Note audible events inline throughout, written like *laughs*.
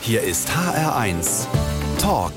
Hier ist HR1 Talk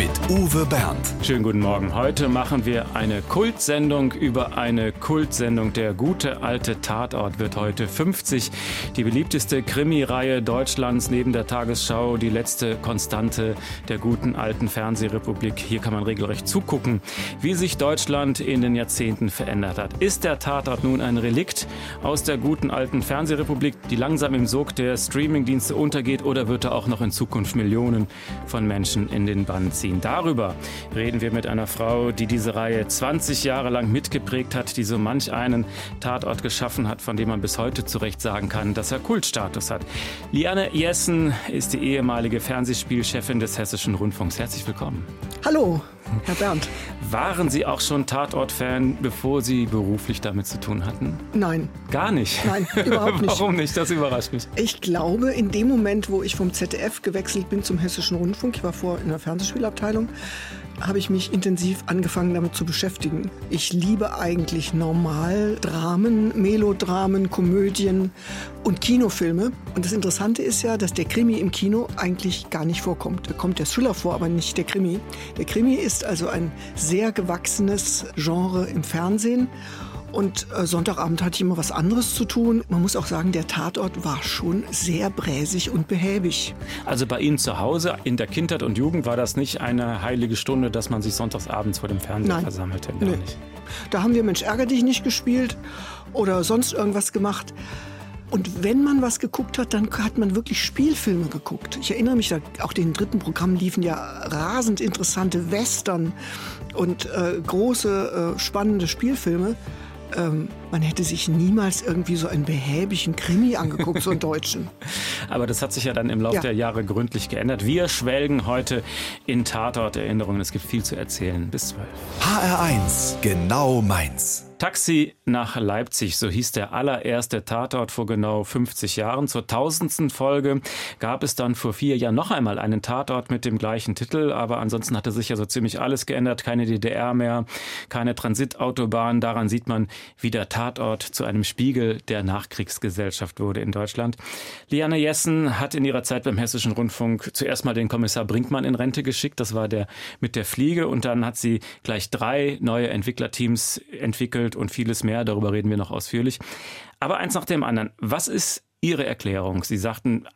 mit Uwe Bernd. Schönen guten Morgen. Heute machen wir eine Kultsendung über eine Kultsendung. Der gute alte Tatort wird heute 50. Die beliebteste Krimireihe Deutschlands neben der Tagesschau, die letzte Konstante der guten alten Fernsehrepublik. Hier kann man regelrecht zugucken, wie sich Deutschland in den Jahrzehnten verändert hat. Ist der Tatort nun ein Relikt aus der guten alten Fernsehrepublik, die langsam im Sog der Streamingdienste untergeht, oder wird er auch noch in Zukunft Millionen von Menschen in den Bann ziehen? Ziehen. Darüber reden wir mit einer Frau, die diese Reihe 20 Jahre lang mitgeprägt hat, die so manch einen Tatort geschaffen hat, von dem man bis heute zu Recht sagen kann, dass er Kultstatus hat. Liane Jessen ist die ehemalige Fernsehspielchefin des Hessischen Rundfunks. Herzlich willkommen. Hallo. Herr Bernd. Waren Sie auch schon Tatort-Fan, bevor Sie beruflich damit zu tun hatten? Nein. Gar nicht? Nein, überhaupt nicht. *laughs* Warum nicht? Das überrascht mich. Ich glaube, in dem Moment, wo ich vom ZDF gewechselt bin zum Hessischen Rundfunk, ich war vorher in der Fernsehspielabteilung, habe ich mich intensiv angefangen damit zu beschäftigen. Ich liebe eigentlich normal Dramen, Melodramen, Komödien und Kinofilme. Und das Interessante ist ja, dass der Krimi im Kino eigentlich gar nicht vorkommt. Da kommt der Thriller vor, aber nicht der Krimi. Der Krimi ist also ein sehr gewachsenes Genre im Fernsehen. Und äh, Sonntagabend hatte ich immer was anderes zu tun. Man muss auch sagen, der Tatort war schon sehr bräsig und behäbig. Also bei Ihnen zu Hause in der Kindheit und Jugend war das nicht eine heilige Stunde, dass man sich sonntagsabends vor dem Fernseher Nein. versammelte? Nee. Nicht. Da haben wir Mensch ärger dich nicht gespielt oder sonst irgendwas gemacht. Und wenn man was geguckt hat, dann hat man wirklich Spielfilme geguckt. Ich erinnere mich, da, auch den dritten Programm liefen ja rasend interessante Western und äh, große, äh, spannende Spielfilme ähm, man hätte sich niemals irgendwie so einen behäbigen Krimi angeguckt, so einen deutschen. *laughs* Aber das hat sich ja dann im Laufe ja. der Jahre gründlich geändert. Wir schwelgen heute in Tatort-Erinnerungen. Es gibt viel zu erzählen. Bis zwölf. HR1, genau meins. Taxi nach Leipzig, so hieß der allererste Tatort vor genau 50 Jahren. Zur tausendsten Folge gab es dann vor vier Jahren noch einmal einen Tatort mit dem gleichen Titel, aber ansonsten hatte sich ja so ziemlich alles geändert. Keine DDR mehr, keine Transitautobahn. Daran sieht man, wie der Tatort zu einem Spiegel der Nachkriegsgesellschaft wurde in Deutschland. Liane Jessen hat in ihrer Zeit beim Hessischen Rundfunk zuerst mal den Kommissar Brinkmann in Rente geschickt. Das war der mit der Fliege und dann hat sie gleich drei neue Entwicklerteams entwickelt entwickelt und vieles mehr. Darüber reden wir noch ausführlich. Aber eins nach dem anderen. Was ist Ihre Erklärung? Sie sagten,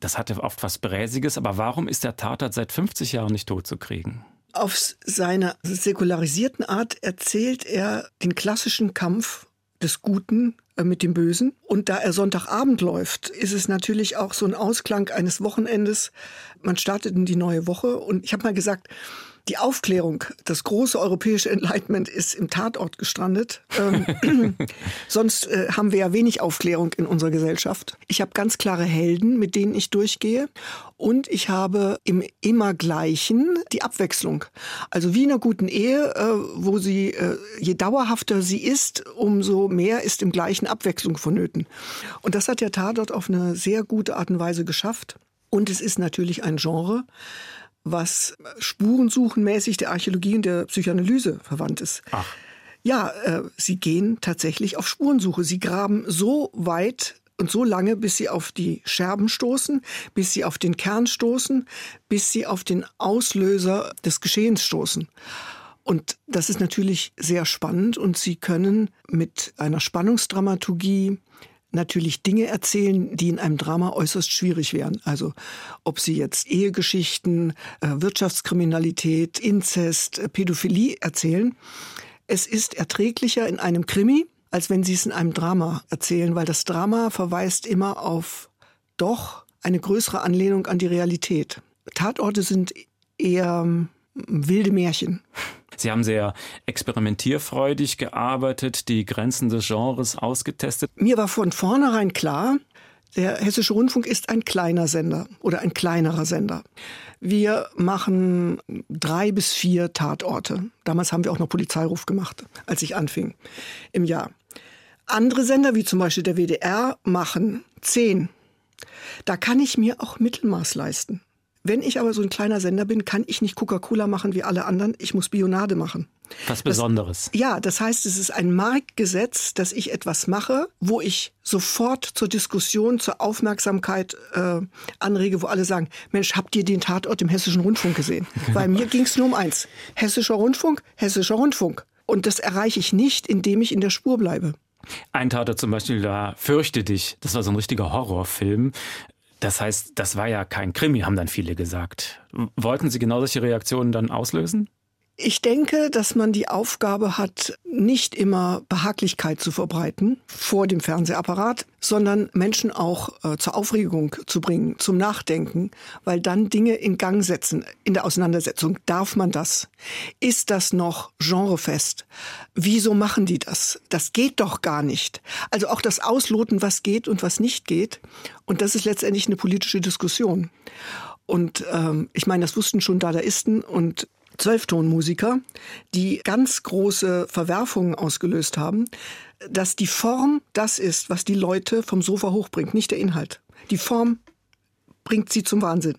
das hatte oft was Bräsiges, aber warum ist der Tatort seit 50 Jahren nicht totzukriegen? Auf seiner säkularisierten Art erzählt er den klassischen Kampf des Guten äh, mit dem Bösen. Und da er Sonntagabend läuft, ist es natürlich auch so ein Ausklang eines Wochenendes. Man startet in die neue Woche und ich habe mal gesagt, die Aufklärung, das große europäische Enlightenment ist im Tatort gestrandet. Ähm, *laughs* sonst äh, haben wir ja wenig Aufklärung in unserer Gesellschaft. Ich habe ganz klare Helden, mit denen ich durchgehe. Und ich habe im immer gleichen die Abwechslung. Also wie in einer guten Ehe, äh, wo sie, äh, je dauerhafter sie ist, umso mehr ist im gleichen Abwechslung vonnöten. Und das hat der Tatort auf eine sehr gute Art und Weise geschafft. Und es ist natürlich ein Genre, was spurensuchenmäßig der Archäologie und der Psychoanalyse verwandt ist. Ach. Ja, äh, sie gehen tatsächlich auf Spurensuche. Sie graben so weit und so lange, bis sie auf die Scherben stoßen, bis sie auf den Kern stoßen, bis sie auf den Auslöser des Geschehens stoßen. Und das ist natürlich sehr spannend und sie können mit einer Spannungsdramaturgie natürlich Dinge erzählen, die in einem Drama äußerst schwierig wären. Also ob sie jetzt Ehegeschichten, äh, Wirtschaftskriminalität, Inzest, äh, Pädophilie erzählen. Es ist erträglicher in einem Krimi, als wenn sie es in einem Drama erzählen, weil das Drama verweist immer auf doch eine größere Anlehnung an die Realität. Tatorte sind eher hm, wilde Märchen. Sie haben sehr experimentierfreudig gearbeitet, die Grenzen des Genres ausgetestet. Mir war von vornherein klar, der Hessische Rundfunk ist ein kleiner Sender oder ein kleinerer Sender. Wir machen drei bis vier Tatorte. Damals haben wir auch noch Polizeiruf gemacht, als ich anfing im Jahr. Andere Sender, wie zum Beispiel der WDR, machen zehn. Da kann ich mir auch Mittelmaß leisten. Wenn ich aber so ein kleiner Sender bin, kann ich nicht Coca-Cola machen wie alle anderen. Ich muss Bionade machen. Was Besonderes. Das, ja, das heißt, es ist ein Marktgesetz, dass ich etwas mache, wo ich sofort zur Diskussion, zur Aufmerksamkeit äh, anrege, wo alle sagen, Mensch, habt ihr den Tatort im Hessischen Rundfunk gesehen? *laughs* Weil mir ging es nur um eins. Hessischer Rundfunk, Hessischer Rundfunk. Und das erreiche ich nicht, indem ich in der Spur bleibe. Ein Tatort zum Beispiel, da Fürchte dich, das war so ein richtiger Horrorfilm. Das heißt, das war ja kein Krimi, haben dann viele gesagt. Wollten Sie genau solche Reaktionen dann auslösen? Ich denke, dass man die Aufgabe hat, nicht immer Behaglichkeit zu verbreiten vor dem Fernsehapparat, sondern Menschen auch äh, zur Aufregung zu bringen, zum Nachdenken, weil dann Dinge in Gang setzen in der Auseinandersetzung. Darf man das? Ist das noch genrefest? Wieso machen die das? Das geht doch gar nicht. Also auch das Ausloten, was geht und was nicht geht. Und das ist letztendlich eine politische Diskussion. Und ähm, ich meine, das wussten schon Dadaisten und Zwölftonmusiker, die ganz große Verwerfungen ausgelöst haben, dass die Form das ist, was die Leute vom Sofa hochbringt, nicht der Inhalt. Die Form bringt sie zum Wahnsinn.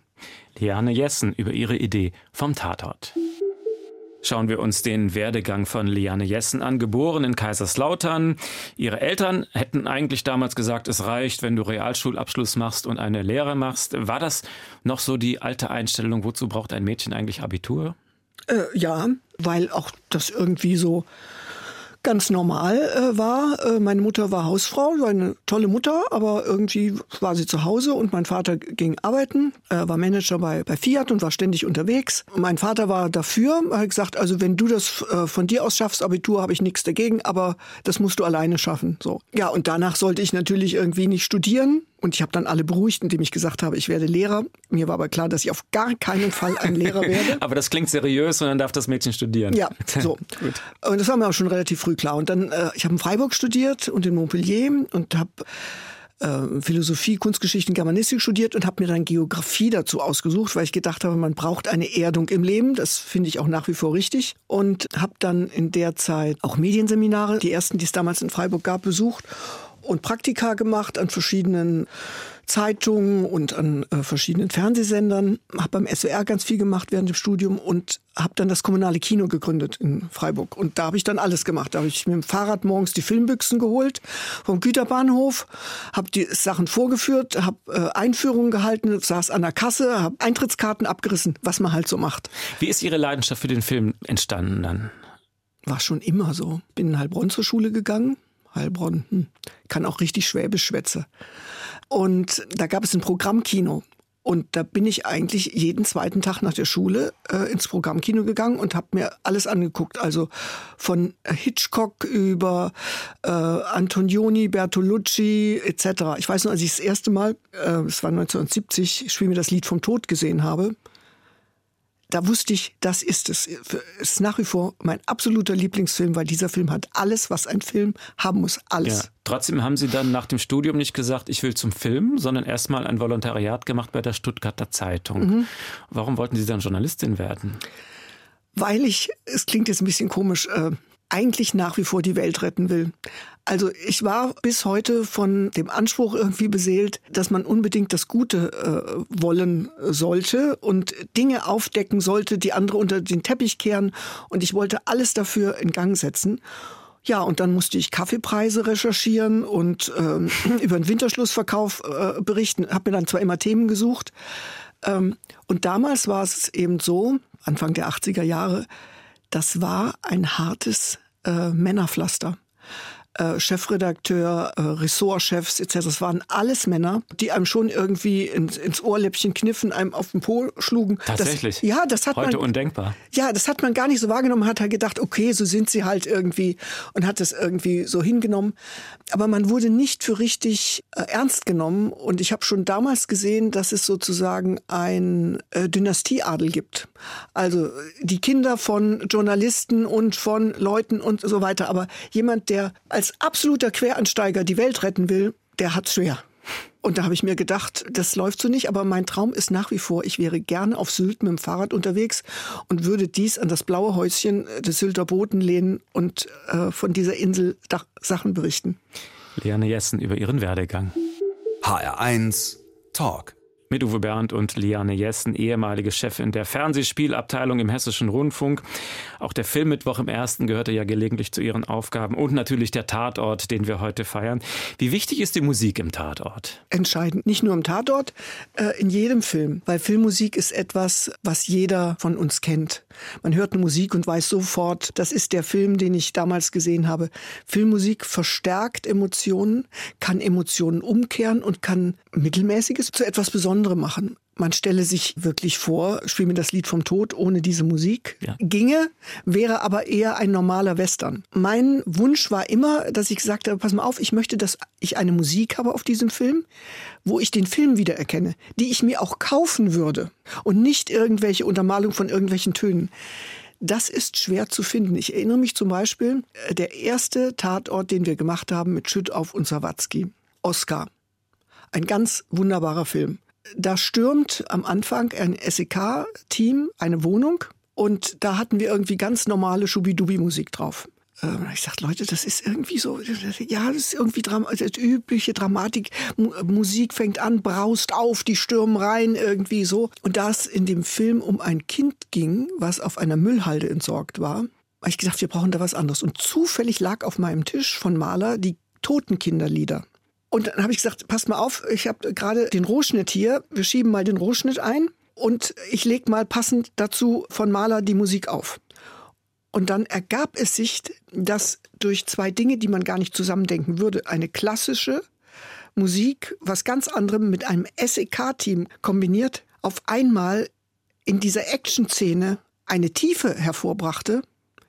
Liane Jessen über ihre Idee vom Tatort. Schauen wir uns den Werdegang von Liane Jessen an. Geboren in Kaiserslautern. Ihre Eltern hätten eigentlich damals gesagt, es reicht, wenn du Realschulabschluss machst und eine Lehre machst. War das noch so die alte Einstellung, wozu braucht ein Mädchen eigentlich Abitur? Äh, ja, weil auch das irgendwie so ganz normal äh, war. Äh, meine Mutter war Hausfrau, war eine tolle Mutter, aber irgendwie war sie zu Hause und mein Vater ging arbeiten, äh, war Manager bei, bei Fiat und war ständig unterwegs. mein Vater war dafür, hat gesagt, also wenn du das äh, von dir aus schaffst, Abitur, habe ich nichts dagegen, aber das musst du alleine schaffen. So. Ja, und danach sollte ich natürlich irgendwie nicht studieren. Und ich habe dann alle beruhigt, indem ich gesagt habe, ich werde Lehrer. Mir war aber klar, dass ich auf gar keinen Fall ein Lehrer *laughs* werde. aber das klingt seriös und dann darf das Mädchen studieren. Ja, *laughs* so. Gut. Und das war mir auch schon relativ früh klar. Und dann, äh, ich habe in Freiburg studiert und in Montpellier und habe äh, Philosophie, Kunstgeschichte und Germanistik studiert und habe mir dann Geografie dazu ausgesucht, weil ich gedacht habe, man braucht eine Erdung im Leben. Das finde ich auch nach wie vor richtig. Und habe dann in der Zeit auch Medienseminare, die ersten, die es damals in Freiburg gab, besucht und Praktika gemacht an verschiedenen Zeitungen und an äh, verschiedenen Fernsehsendern, habe beim SWR ganz viel gemacht während dem Studium und habe dann das kommunale Kino gegründet in Freiburg. Und da habe ich dann alles gemacht. Da habe ich mit dem Fahrrad morgens die Filmbüchsen geholt vom Güterbahnhof, habe die Sachen vorgeführt, habe äh, Einführungen gehalten, saß an der Kasse, habe Eintrittskarten abgerissen, was man halt so macht. Wie ist Ihre Leidenschaft für den Film entstanden dann? War schon immer so. Bin in Heilbronn zur Schule gegangen, Heilbronn. Hm. Kann auch richtig Schwäbisch schwätze. Und da gab es ein Programmkino. Und da bin ich eigentlich jeden zweiten Tag nach der Schule äh, ins Programmkino gegangen und habe mir alles angeguckt. Also von Hitchcock über äh, Antonioni, Bertolucci etc. Ich weiß nur, als ich das erste Mal, äh, es war 1970, Spiel mir das Lied vom Tod gesehen habe, da wusste ich, das ist es. Es ist nach wie vor mein absoluter Lieblingsfilm, weil dieser Film hat alles, was ein Film haben muss. Alles. Ja. Trotzdem haben Sie dann nach dem Studium nicht gesagt, ich will zum Film, sondern erstmal ein Volontariat gemacht bei der Stuttgarter Zeitung. Mhm. Warum wollten Sie dann Journalistin werden? Weil ich, es klingt jetzt ein bisschen komisch, äh, eigentlich nach wie vor die Welt retten will. Also ich war bis heute von dem Anspruch irgendwie beseelt, dass man unbedingt das Gute äh, wollen sollte und Dinge aufdecken sollte, die andere unter den Teppich kehren. Und ich wollte alles dafür in Gang setzen. Ja, und dann musste ich Kaffeepreise recherchieren und ähm, *clears throat* über den Winterschlussverkauf äh, berichten. Habe mir dann zwar immer Themen gesucht. Ähm, und damals war es eben so, Anfang der 80er Jahre, das war ein hartes äh, Männerpflaster. Äh, Chefredakteur, äh, Ressortchefs etc. Das waren alles Männer, die einem schon irgendwie ins, ins Ohrläppchen kniffen, einem auf den Po schlugen. Tatsächlich. Das, ja, das hat heute man, undenkbar. Ja, das hat man gar nicht so wahrgenommen. Hat halt gedacht, okay, so sind sie halt irgendwie und hat es irgendwie so hingenommen. Aber man wurde nicht für richtig äh, ernst genommen. Und ich habe schon damals gesehen, dass es sozusagen ein äh, Dynastieadel gibt. Also die Kinder von Journalisten und von Leuten und so weiter. Aber jemand, der als als absoluter Quereinsteiger die Welt retten will, der hat's schwer. Und da habe ich mir gedacht, das läuft so nicht, aber mein Traum ist nach wie vor, ich wäre gerne auf Sylt mit dem Fahrrad unterwegs und würde dies an das blaue Häuschen des Sylter Boden lehnen und äh, von dieser Insel Sachen berichten. Liane Jessen über ihren Werdegang. HR1 Talk. Mit Uwe Bernd und Liane Jessen, ehemalige Chefin der Fernsehspielabteilung im Hessischen Rundfunk. Auch der Filmmittwoch im Ersten gehörte ja gelegentlich zu ihren Aufgaben und natürlich der Tatort, den wir heute feiern. Wie wichtig ist die Musik im Tatort? Entscheidend. Nicht nur im Tatort, äh, in jedem Film. Weil Filmmusik ist etwas, was jeder von uns kennt. Man hört eine Musik und weiß sofort, das ist der Film, den ich damals gesehen habe. Filmmusik verstärkt Emotionen, kann Emotionen umkehren und kann Mittelmäßiges zu etwas Besonderem machen. Man stelle sich wirklich vor, spiel mir das Lied vom Tod ohne diese Musik. Ja. Ginge, wäre aber eher ein normaler Western. Mein Wunsch war immer, dass ich gesagt habe, pass mal auf, ich möchte, dass ich eine Musik habe auf diesem Film, wo ich den Film wiedererkenne, die ich mir auch kaufen würde und nicht irgendwelche Untermalung von irgendwelchen Tönen. Das ist schwer zu finden. Ich erinnere mich zum Beispiel, äh, der erste Tatort, den wir gemacht haben mit Schüttauf und Sawatzki. Oscar. Ein ganz wunderbarer Film. Da stürmt am Anfang ein SEK-Team eine Wohnung und da hatten wir irgendwie ganz normale Schubidubi-Musik drauf. Ähm, ich sagte, Leute, das ist irgendwie so, ja, das ist irgendwie Dram das übliche Dramatik. Musik fängt an, braust auf, die stürmen rein, irgendwie so. Und da es in dem Film um ein Kind ging, was auf einer Müllhalde entsorgt war, habe ich gedacht, wir brauchen da was anderes. Und zufällig lag auf meinem Tisch von Maler die Totenkinderlieder. Und dann habe ich gesagt, passt mal auf, ich habe gerade den Rohschnitt hier, wir schieben mal den Rohschnitt ein und ich lege mal passend dazu von Maler die Musik auf. Und dann ergab es sich, dass durch zwei Dinge, die man gar nicht zusammendenken würde, eine klassische Musik, was ganz anderem mit einem SEK-Team kombiniert, auf einmal in dieser Action-Szene eine Tiefe hervorbrachte,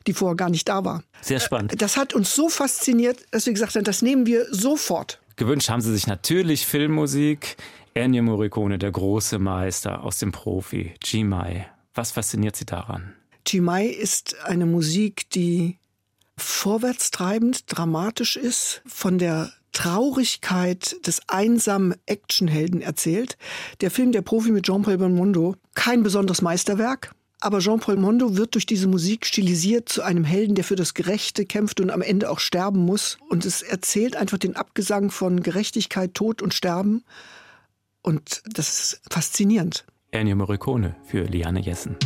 die vorher gar nicht da war. Sehr spannend. Das hat uns so fasziniert, dass wir gesagt haben, das nehmen wir sofort. Gewünscht haben sie sich natürlich Filmmusik. Ennio Morricone, der große Meister aus dem Profi, G-Mai. Was fasziniert Sie daran? G-Mai ist eine Musik, die vorwärtstreibend, dramatisch ist, von der Traurigkeit des einsamen Actionhelden erzählt. Der Film Der Profi mit Jean-Paul Belmondo, kein besonderes Meisterwerk, aber Jean-Paul Mondo wird durch diese Musik stilisiert zu einem Helden, der für das Gerechte kämpft und am Ende auch sterben muss. Und es erzählt einfach den Abgesang von Gerechtigkeit, Tod und Sterben. Und das ist faszinierend. Ennio Morricone für Liane Jessen.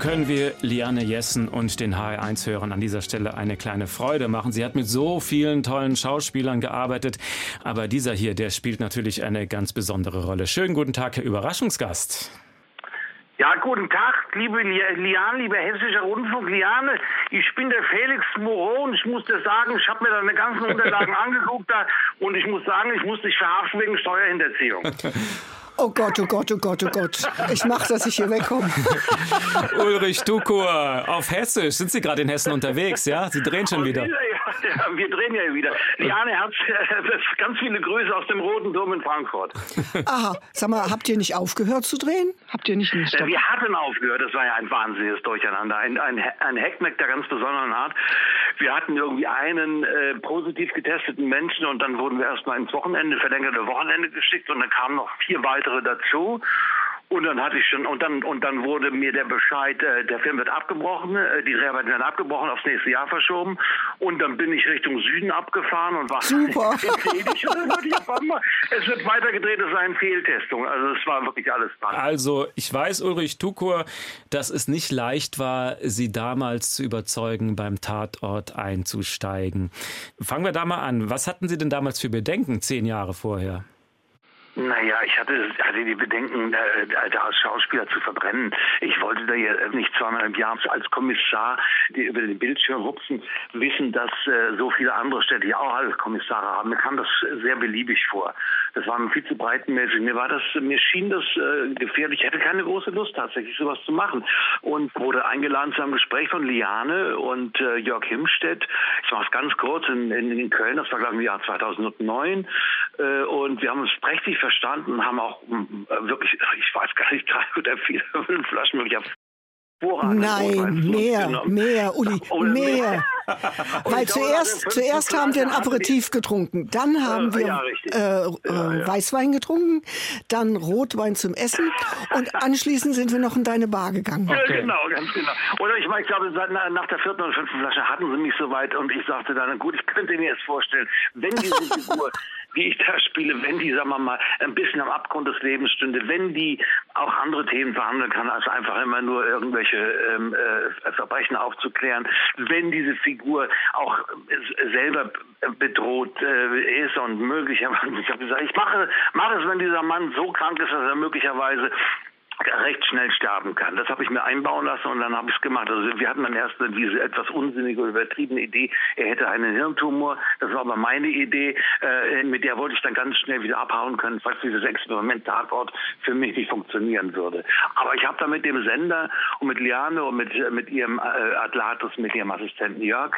Können wir Liane Jessen und den HR1-Hörern an dieser Stelle eine kleine Freude machen? Sie hat mit so vielen tollen Schauspielern gearbeitet, aber dieser hier, der spielt natürlich eine ganz besondere Rolle. Schönen guten Tag, Herr Überraschungsgast. Ja, guten Tag, liebe Liane, lieber Hessischer Rundfunk. Liane, ich bin der Felix Moreau und ich muss dir sagen, ich habe mir deine ganzen Unterlagen *laughs* angeguckt da, und ich muss sagen, ich muss dich verhaften wegen Steuerhinterziehung. *laughs* Oh Gott, oh Gott, oh Gott, oh Gott. Ich mach, dass ich hier wegkomme. *laughs* Ulrich Tukur auf Hessisch. Sind Sie gerade in Hessen unterwegs, ja? Sie drehen schon wieder. Ja, *laughs* wir drehen ja wieder. Liane Herz, ganz viele Grüße aus dem Roten Turm in Frankfurt. *laughs* Aha, sag mal, habt ihr nicht aufgehört zu drehen? Habt ihr nicht einen Stopp? Wir hatten aufgehört, das war ja ein wahnsinniges Durcheinander. Ein, ein, ein Hackmeck der ganz besonderen Art. Wir hatten irgendwie einen äh, positiv getesteten Menschen und dann wurden wir erstmal ins Wochenende, verlängerte Wochenende geschickt und dann kamen noch vier weitere dazu. Und dann hatte ich schon, und dann, und dann wurde mir der Bescheid, äh, der Film wird abgebrochen, äh, die Dreharbeiten werden abgebrochen, aufs nächste Jahr verschoben. Und dann bin ich Richtung Süden abgefahren und war super. *laughs* es wird weitergedreht, es sei eine Fehltestung. Also es war wirklich alles dran. Also ich weiß, Ulrich Tukur, dass es nicht leicht war, Sie damals zu überzeugen, beim Tatort einzusteigen. Fangen wir da mal an. Was hatten Sie denn damals für Bedenken zehn Jahre vorher? Naja, ich hatte, hatte die Bedenken, äh, als Schauspieler zu verbrennen. Ich wollte da ja nicht zweimal im Jahr als Kommissar, die über den Bildschirm hupsen, wissen, dass äh, so viele andere Städte ja auch als Kommissare haben. Mir kam das sehr beliebig vor. Das war mir viel zu breitenmäßig. Mir war das, mir schien das äh, gefährlich. Ich hatte keine große Lust tatsächlich, sowas zu machen. Und wurde eingeladen zu einem Gespräch von Liane und äh, Jörg Himstedt. Ich mache es ganz kurz in, in, in Köln. Das war glaube ich im Jahr 2009. Äh, und wir haben uns prächtig verstanden, haben auch äh, wirklich, ich weiß gar nicht, *laughs* drei *laughs* oder vier, fünf Flaschen möglich Nein, mehr, mehr, Uli, mehr. Weil zuerst, zuerst haben wir ein Aperitif getrunken, dann haben wir äh, äh, Weißwein getrunken, dann Rotwein zum Essen und *laughs* anschließend sind wir noch in deine Bar gegangen. Okay. Genau, ganz genau. Oder ich meine, ich glaube, nach der vierten oder fünften Flasche hatten sie mich soweit und ich sagte dann, gut, ich könnte mir jetzt vorstellen, wenn diese Figur wie ich da spiele, wenn die, sagen wir mal, ein bisschen am Abgrund des Lebens stünde, wenn die auch andere Themen verhandeln kann, als einfach immer nur irgendwelche ähm, äh, Verbrechen aufzuklären, wenn diese Figur auch äh, selber bedroht äh, ist und möglicherweise, ich habe gesagt, ich mache, mache es, wenn dieser Mann so krank ist, dass er möglicherweise recht schnell sterben kann. Das habe ich mir einbauen lassen und dann habe ich es gemacht. Also wir hatten dann erst diese etwas unsinnige, übertriebene Idee, er hätte einen Hirntumor. Das war aber meine Idee, äh, mit der wollte ich dann ganz schnell wieder abhauen können, falls dieses Experiment Tatort für mich nicht funktionieren würde. Aber ich habe da mit dem Sender und mit Liane und mit, mit ihrem äh, Atlatus, mit ihrem Assistenten Jörg,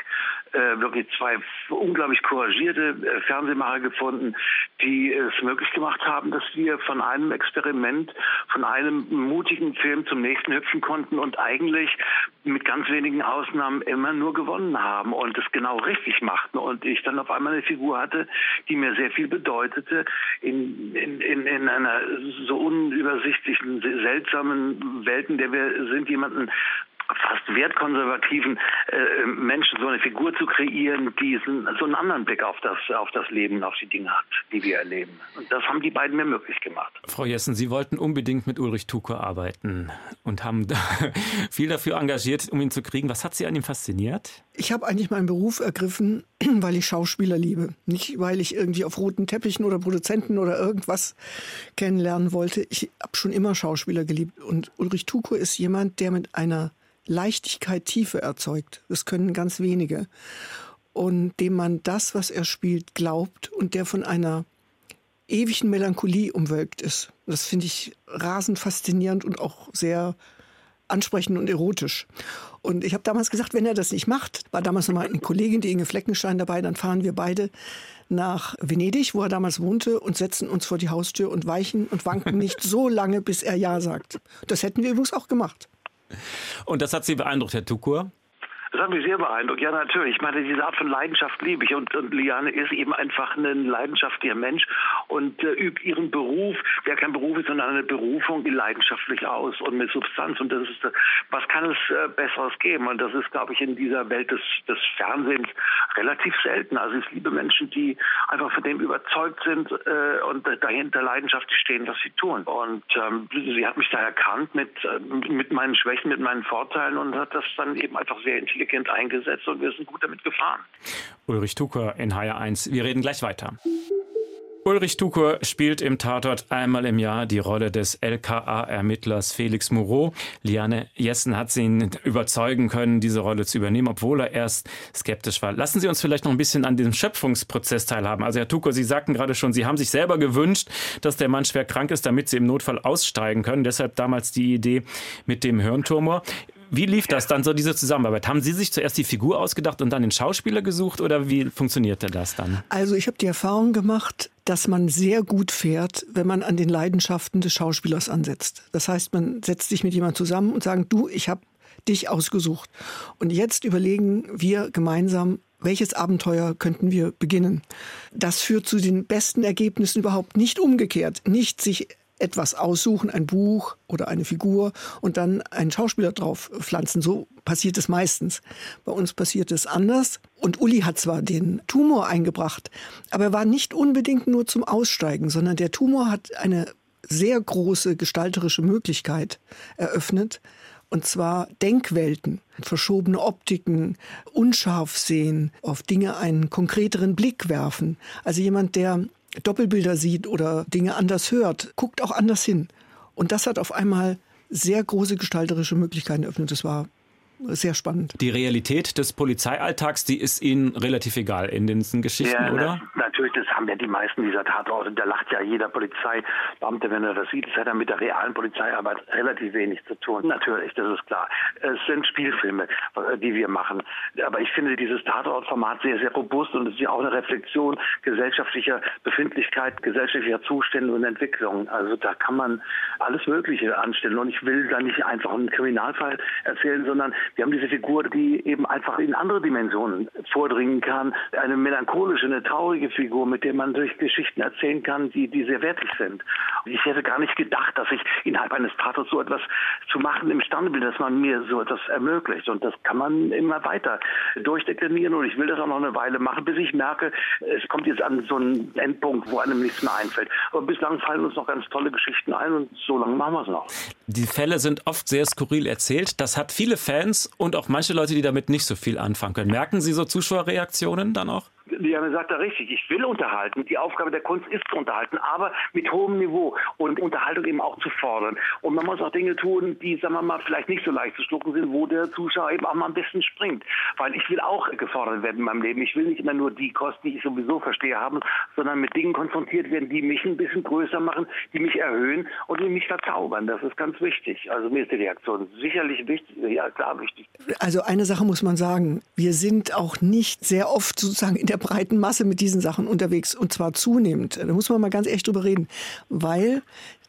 äh, wirklich zwei unglaublich couragierte äh, Fernsehmacher gefunden, die es möglich gemacht haben, dass wir von einem Experiment, von einem mutigen Film zum nächsten hüpfen konnten und eigentlich mit ganz wenigen Ausnahmen immer nur gewonnen haben und es genau richtig machten. Und ich dann auf einmal eine Figur hatte, die mir sehr viel bedeutete, in, in, in, in einer so unübersichtlichen, seltsamen Welt, in der wir sind, jemanden fast wertkonservativen äh, Menschen so eine Figur zu kreieren, die so einen anderen Blick auf das, auf das Leben, auf die Dinge hat, die wir erleben. Und das haben die beiden mir möglich gemacht. Frau Jessen, Sie wollten unbedingt mit Ulrich Tuko arbeiten und haben da *laughs* viel dafür engagiert, um ihn zu kriegen. Was hat Sie an ihm fasziniert? Ich habe eigentlich meinen Beruf ergriffen, *clears throat* weil ich Schauspieler liebe. Nicht, weil ich irgendwie auf roten Teppichen oder Produzenten oder irgendwas kennenlernen wollte. Ich habe schon immer Schauspieler geliebt. Und Ulrich Tuko ist jemand, der mit einer Leichtigkeit Tiefe erzeugt. Das können ganz wenige. Und dem man das, was er spielt, glaubt und der von einer ewigen Melancholie umwölkt ist. Das finde ich rasend faszinierend und auch sehr ansprechend und erotisch. Und ich habe damals gesagt, wenn er das nicht macht, war damals noch mal eine Kollegin, die Inge Fleckenstein dabei, dann fahren wir beide nach Venedig, wo er damals wohnte, und setzen uns vor die Haustür und weichen und wanken nicht *laughs* so lange, bis er Ja sagt. Das hätten wir übrigens auch gemacht. Und das hat Sie beeindruckt, Herr Tukur? Hat mich sehr beeindruckt. Ja, natürlich. Ich meine, diese Art von Leidenschaft liebe ich. Und, und Liane ist eben einfach ein leidenschaftlicher Mensch und äh, übt ihren Beruf, der kein Beruf ist, sondern eine Berufung, leidenschaftlich aus und mit Substanz. Und das ist, was kann es äh, Besseres geben? Und das ist, glaube ich, in dieser Welt des, des Fernsehens relativ selten. Also ich liebe Menschen, die einfach von dem überzeugt sind äh, und dahinter leidenschaftlich stehen, was sie tun. Und ähm, sie hat mich da erkannt mit, äh, mit meinen Schwächen, mit meinen Vorteilen und hat das dann eben einfach sehr intelligent intelligent eingesetzt und wir sind gut damit gefahren. Ulrich Tucker in HR1. Wir reden gleich weiter. Ulrich Tukur spielt im Tatort einmal im Jahr die Rolle des LKA-Ermittlers Felix Moreau. Liane Jessen hat ihn überzeugen können, diese Rolle zu übernehmen, obwohl er erst skeptisch war. Lassen Sie uns vielleicht noch ein bisschen an diesem Schöpfungsprozess teilhaben. Also Herr Tukur, Sie sagten gerade schon, Sie haben sich selber gewünscht, dass der Mann schwer krank ist, damit Sie im Notfall aussteigen können. Deshalb damals die Idee mit dem Hirntumor. Wie lief das dann so, diese Zusammenarbeit? Haben Sie sich zuerst die Figur ausgedacht und dann den Schauspieler gesucht oder wie funktionierte das dann? Also ich habe die Erfahrung gemacht, dass man sehr gut fährt, wenn man an den Leidenschaften des Schauspielers ansetzt. Das heißt, man setzt sich mit jemandem zusammen und sagt, du, ich habe dich ausgesucht. Und jetzt überlegen wir gemeinsam, welches Abenteuer könnten wir beginnen. Das führt zu den besten Ergebnissen überhaupt nicht umgekehrt. Nicht sich etwas aussuchen, ein Buch oder eine Figur und dann einen Schauspieler drauf pflanzen. So passiert es meistens. Bei uns passiert es anders. Und Uli hat zwar den Tumor eingebracht, aber er war nicht unbedingt nur zum Aussteigen, sondern der Tumor hat eine sehr große gestalterische Möglichkeit eröffnet. Und zwar Denkwelten, verschobene Optiken, unscharf sehen, auf Dinge einen konkreteren Blick werfen. Also jemand, der Doppelbilder sieht oder Dinge anders hört, guckt auch anders hin. Und das hat auf einmal sehr große gestalterische Möglichkeiten eröffnet. Das war sehr spannend. Die Realität des Polizeialltags, die ist Ihnen relativ egal in diesen Geschichten, ja, oder? Na, natürlich, das haben ja die meisten dieser Tatorte. Da lacht ja jeder Polizeibeamte, wenn er das sieht. Das hat ja mit der realen Polizeiarbeit relativ wenig zu tun. Natürlich, das ist klar. Es sind Spielfilme, die wir machen. Aber ich finde dieses Tatortformat sehr, sehr robust und es ist ja auch eine Reflexion gesellschaftlicher Befindlichkeit, gesellschaftlicher Zustände und Entwicklungen. Also da kann man alles Mögliche anstellen. Und ich will da nicht einfach einen Kriminalfall erzählen, sondern wir haben diese Figur, die eben einfach in andere Dimensionen vordringen kann. Eine melancholische, eine traurige Figur, mit der man durch Geschichten erzählen kann, die, die sehr wertig sind. Ich hätte gar nicht gedacht, dass ich innerhalb eines Tatorts so etwas zu machen imstande bin, dass man mir so etwas ermöglicht. Und das kann man immer weiter durchdeklinieren. Und ich will das auch noch eine Weile machen, bis ich merke, es kommt jetzt an so einen Endpunkt, wo einem nichts mehr einfällt. Aber bislang fallen uns noch ganz tolle Geschichten ein und so lange machen wir es noch. Die Fälle sind oft sehr skurril erzählt. Das hat viele Fans und auch manche Leute, die damit nicht so viel anfangen können. Merken Sie so Zuschauerreaktionen dann auch? Diana sagt da richtig, ich will unterhalten. Die Aufgabe der Kunst ist zu unterhalten, aber mit hohem Niveau und Unterhaltung eben auch zu fordern. Und man muss auch Dinge tun, die, sagen wir mal, vielleicht nicht so leicht zu schlucken sind, wo der Zuschauer eben auch mal ein bisschen springt. Weil ich will auch gefordert werden in meinem Leben. Ich will nicht immer nur die Kosten, die ich sowieso verstehe, haben, sondern mit Dingen konfrontiert werden, die mich ein bisschen größer machen, die mich erhöhen und die mich verzaubern. Das ist ganz wichtig. Also mir ist die Reaktion sicherlich wichtig, ja klar wichtig. Also eine Sache muss man sagen, wir sind auch nicht sehr oft sozusagen in der breiten Masse mit diesen Sachen unterwegs und zwar zunehmend. Da muss man mal ganz echt drüber reden, weil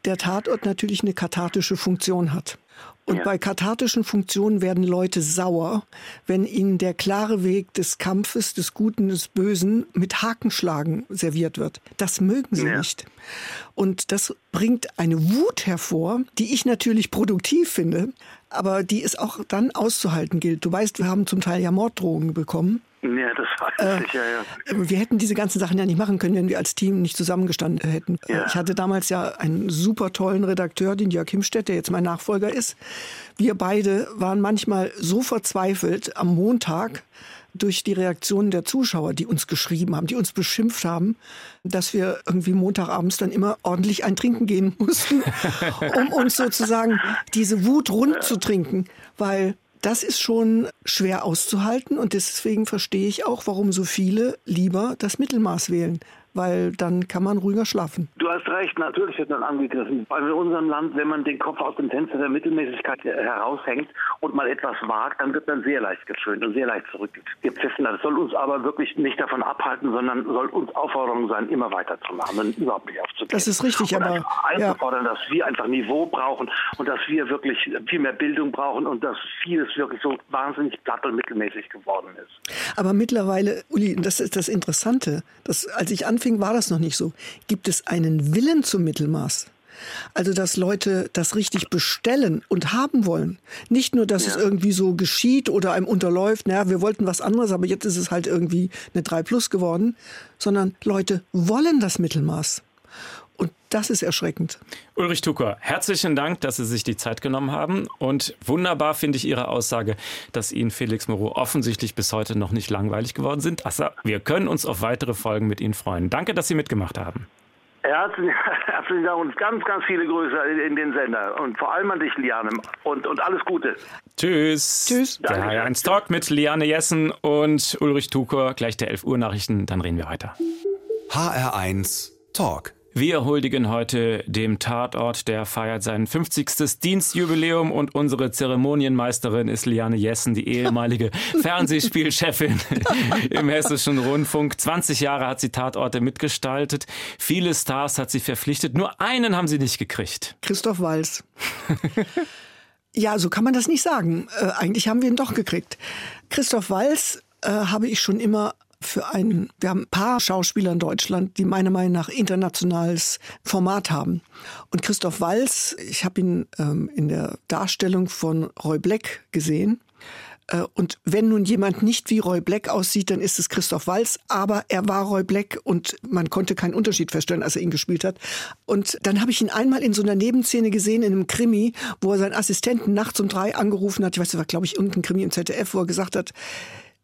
der Tatort natürlich eine kathartische Funktion hat. Und ja. bei kathartischen Funktionen werden Leute sauer, wenn ihnen der klare Weg des Kampfes, des Guten, des Bösen mit Hakenschlagen serviert wird. Das mögen sie ja. nicht. Und das bringt eine Wut hervor, die ich natürlich produktiv finde, aber die es auch dann auszuhalten gilt. Du weißt, wir haben zum Teil ja Morddrohungen bekommen. Ja, das weiß äh, ich, ja, ja. Wir hätten diese ganzen Sachen ja nicht machen können, wenn wir als Team nicht zusammengestanden hätten. Ja. Ich hatte damals ja einen super tollen Redakteur, den Jörg Himstedt, der jetzt mein Nachfolger ist. Wir beide waren manchmal so verzweifelt am Montag, durch die Reaktionen der Zuschauer, die uns geschrieben haben, die uns beschimpft haben, dass wir irgendwie Montagabends dann immer ordentlich ein Trinken gehen mussten, *laughs* um uns sozusagen diese Wut rund zu trinken, weil das ist schon schwer auszuhalten und deswegen verstehe ich auch, warum so viele lieber das Mittelmaß wählen weil dann kann man ruhiger schlafen. Du hast recht, natürlich wird man angegriffen. Weil in unserem Land, wenn man den Kopf aus dem Fenster der Mittelmäßigkeit heraushängt und mal etwas wagt, dann wird man sehr leicht geschönt und sehr leicht zurückgepfiffen. Das soll uns aber wirklich nicht davon abhalten, sondern soll uns Aufforderung sein, immer weiterzumachen und überhaupt nicht aufzugeben. Das ist richtig, und aber einzufordern, ja. dass wir einfach Niveau brauchen und dass wir wirklich viel mehr Bildung brauchen und dass vieles wirklich so wahnsinnig platt und mittelmäßig geworden ist. Aber mittlerweile, Uli, das ist das Interessante, dass als ich anfing, anfing, war das noch nicht so. Gibt es einen Willen zum Mittelmaß? Also, dass Leute das richtig bestellen und haben wollen. Nicht nur, dass ja. es irgendwie so geschieht oder einem unterläuft, naja, wir wollten was anderes, aber jetzt ist es halt irgendwie eine 3 Plus geworden, sondern Leute wollen das Mittelmaß. Das ist erschreckend. Ulrich Tucker, herzlichen Dank, dass Sie sich die Zeit genommen haben. Und wunderbar finde ich Ihre Aussage, dass Ihnen Felix Moreau offensichtlich bis heute noch nicht langweilig geworden sind. Also, wir können uns auf weitere Folgen mit Ihnen freuen. Danke, dass Sie mitgemacht haben. Herzlichen, *laughs* herzlichen Dank und ganz, ganz viele Grüße in den Sender. Und vor allem an dich, Liane. Und, und alles Gute. Tschüss. Tschüss. Der ein Talk mit Liane Jessen und Ulrich Tucker. Gleich der 11 Uhr Nachrichten. Dann reden wir weiter. HR1 Talk. Wir huldigen heute dem Tatort, der feiert sein 50. Dienstjubiläum und unsere Zeremonienmeisterin ist Liane Jessen, die ehemalige *laughs* Fernsehspielchefin *laughs* im Hessischen Rundfunk. 20 Jahre hat sie Tatorte mitgestaltet. Viele Stars hat sie verpflichtet. Nur einen haben sie nicht gekriegt. Christoph Walz. *laughs* ja, so kann man das nicht sagen. Äh, eigentlich haben wir ihn doch gekriegt. Christoph Walz äh, habe ich schon immer für einen, wir haben ein paar Schauspieler in Deutschland, die meiner Meinung nach internationales Format haben. Und Christoph Walz, ich habe ihn ähm, in der Darstellung von Roy Black gesehen. Äh, und wenn nun jemand nicht wie Roy Black aussieht, dann ist es Christoph Walz, aber er war Roy Black und man konnte keinen Unterschied feststellen, als er ihn gespielt hat. Und dann habe ich ihn einmal in so einer Nebenszene gesehen, in einem Krimi, wo er seinen Assistenten nachts um drei angerufen hat. Ich weiß, das war, glaube ich, irgendein Krimi im ZDF, wo er gesagt hat,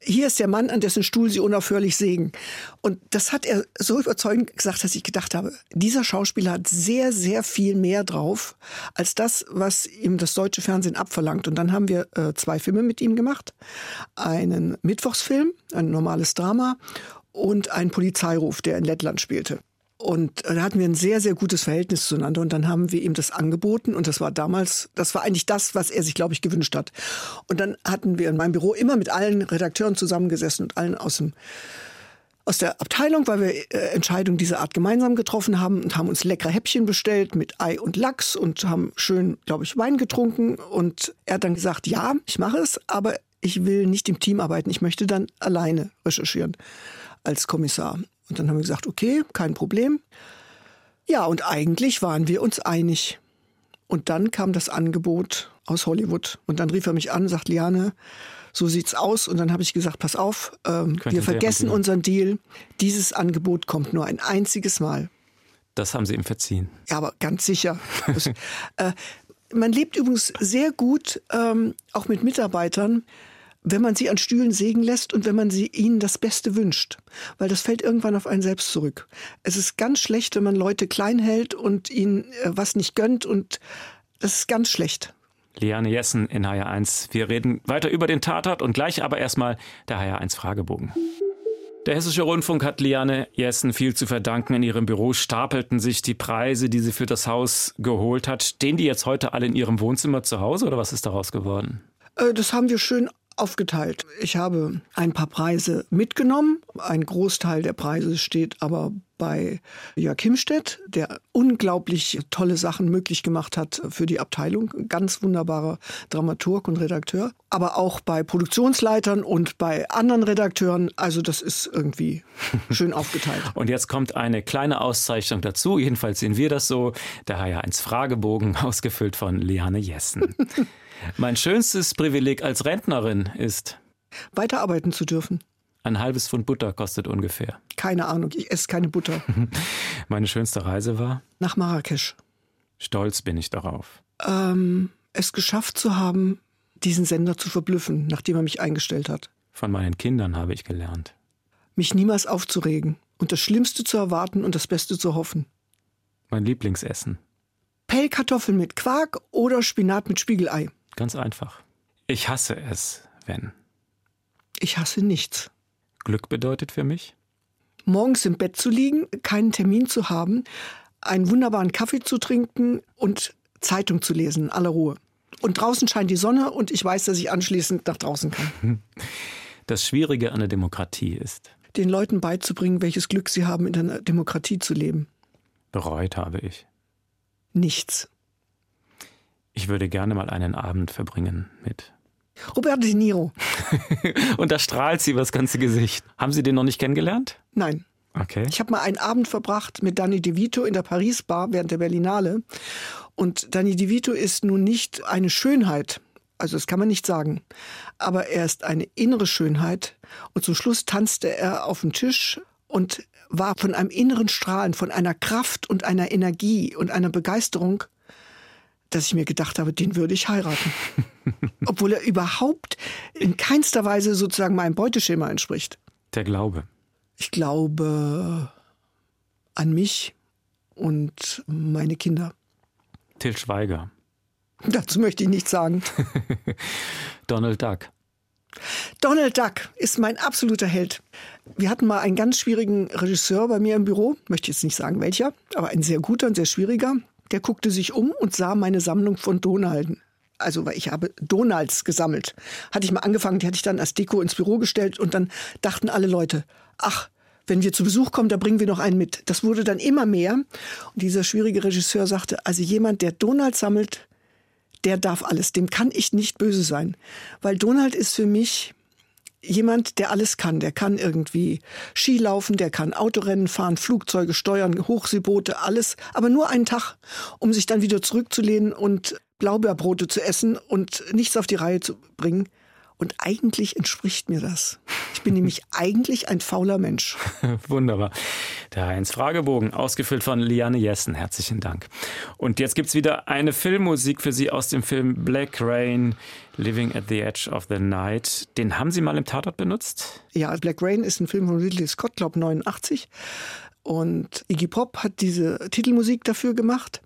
hier ist der Mann, an dessen Stuhl Sie unaufhörlich sägen. Und das hat er so überzeugend gesagt, dass ich gedacht habe, dieser Schauspieler hat sehr, sehr viel mehr drauf als das, was ihm das deutsche Fernsehen abverlangt. Und dann haben wir äh, zwei Filme mit ihm gemacht. Einen Mittwochsfilm, ein normales Drama und einen Polizeiruf, der in Lettland spielte. Und da hatten wir ein sehr, sehr gutes Verhältnis zueinander. Und dann haben wir ihm das angeboten. Und das war damals, das war eigentlich das, was er sich, glaube ich, gewünscht hat. Und dann hatten wir in meinem Büro immer mit allen Redakteuren zusammengesessen und allen aus dem aus der Abteilung, weil wir äh, Entscheidungen dieser Art gemeinsam getroffen haben und haben uns leckere Häppchen bestellt mit Ei und Lachs und haben schön, glaube ich, Wein getrunken. Und er hat dann gesagt, ja, ich mache es, aber ich will nicht im Team arbeiten. Ich möchte dann alleine recherchieren als Kommissar. Und dann haben wir gesagt, okay, kein Problem. Ja, und eigentlich waren wir uns einig. Und dann kam das Angebot aus Hollywood. Und dann rief er mich an, sagt Liane, so sieht's aus. Und dann habe ich gesagt, pass auf, ähm, wir vergessen unseren Deal. Dieses Angebot kommt nur ein einziges Mal. Das haben Sie ihm verziehen. Ja, aber ganz sicher. *laughs* äh, man lebt übrigens sehr gut, ähm, auch mit Mitarbeitern, wenn man sie an Stühlen sägen lässt und wenn man sie ihnen das Beste wünscht. Weil das fällt irgendwann auf einen selbst zurück. Es ist ganz schlecht, wenn man Leute klein hält und ihnen äh, was nicht gönnt und das ist ganz schlecht. Liane Jessen in HR1. Wir reden weiter über den Tatort und gleich aber erstmal der HR1 Fragebogen. Der Hessische Rundfunk hat Liane Jessen viel zu verdanken. In ihrem Büro stapelten sich die Preise, die sie für das Haus geholt hat. Stehen die jetzt heute alle in ihrem Wohnzimmer zu Hause oder was ist daraus geworden? Äh, das haben wir schön aufgeteilt. Ich habe ein paar Preise mitgenommen. Ein Großteil der Preise steht aber bei Jörg Himstedt, der unglaublich tolle Sachen möglich gemacht hat für die Abteilung. Ganz wunderbarer Dramaturg und Redakteur. Aber auch bei Produktionsleitern und bei anderen Redakteuren. Also das ist irgendwie *laughs* schön aufgeteilt. und jetzt kommt eine kleine Auszeichnung dazu. Jedenfalls sehen wir das so. Der HR1 Fragebogen, *laughs* ausgefüllt von Liane Jessen. *laughs* Mein schönstes Privileg als Rentnerin ist, weiterarbeiten zu dürfen. Ein halbes Pfund Butter kostet ungefähr. Keine Ahnung, ich esse keine Butter. *laughs* Meine schönste Reise war? Nach Marrakesch. Stolz bin ich darauf. Ähm, es geschafft zu haben, diesen Sender zu verblüffen, nachdem er mich eingestellt hat. Von meinen Kindern habe ich gelernt. Mich niemals aufzuregen und das Schlimmste zu erwarten und das Beste zu hoffen. Mein Lieblingsessen. Pellkartoffeln mit Quark oder Spinat mit Spiegelei. Ganz einfach. Ich hasse es, wenn. Ich hasse nichts. Glück bedeutet für mich? Morgens im Bett zu liegen, keinen Termin zu haben, einen wunderbaren Kaffee zu trinken und Zeitung zu lesen, in aller Ruhe. Und draußen scheint die Sonne und ich weiß, dass ich anschließend nach draußen kann. *laughs* Das Schwierige an der Demokratie ist, den Leuten beizubringen, welches Glück sie haben, in der Demokratie zu leben. Bereut habe ich. Nichts. Ich würde gerne mal einen Abend verbringen mit Roberto De Niro. *laughs* Und da strahlt sie über das ganze Gesicht. Haben Sie den noch nicht kennengelernt? Nein. Okay. Ich habe mal einen Abend verbracht mit Danny DeVito in der Paris Bar während der Berlinale. Und Danny DeVito ist nun nicht eine Schönheit. Also das kann man nicht sagen. Aber er ist eine innere Schönheit. Und zum Schluss tanzte er auf dem Tisch und war von einem inneren Strahlen, von einer Kraft und einer Energie und einer Begeisterung dass ich mir gedacht habe, den würde ich heiraten. *laughs* Obwohl er überhaupt in keinster Weise sozusagen meinem Beuteschema entspricht. Der Glaube. Ich glaube an mich und meine Kinder. Till Schweiger. Dazu möchte ich nichts sagen. *laughs* Donald Duck. Donald Duck ist mein absoluter Held. Wir hatten mal einen ganz schwierigen Regisseur bei mir im Büro, möchte jetzt nicht sagen welcher, aber ein sehr guter und sehr schwieriger der guckte sich um und sah meine Sammlung von Donalden. Also, weil ich habe Donalds gesammelt. Hatte ich mal angefangen, die hatte ich dann als Deko ins Büro gestellt und dann dachten alle Leute, ach, wenn wir zu Besuch kommen, da bringen wir noch einen mit. Das wurde dann immer mehr. Und dieser schwierige Regisseur sagte, also jemand, der Donald sammelt, der darf alles. Dem kann ich nicht böse sein. Weil Donald ist für mich jemand, der alles kann. Der kann irgendwie Skilaufen, der kann Autorennen fahren, Flugzeuge steuern, Hochseeboote, alles. Aber nur einen Tag, um sich dann wieder zurückzulehnen und Blaubeerbrote zu essen und nichts auf die Reihe zu bringen. Und eigentlich entspricht mir das. Ich bin nämlich *laughs* eigentlich ein fauler Mensch. Wunderbar. Der Heinz Fragebogen, ausgefüllt von Liane Jessen. Herzlichen Dank. Und jetzt gibt es wieder eine Filmmusik für Sie aus dem Film Black Rain, Living at the Edge of the Night. Den haben Sie mal im Tatort benutzt? Ja, Black Rain ist ein Film von Ridley Scott, glaube 89. Und Iggy Pop hat diese Titelmusik dafür gemacht.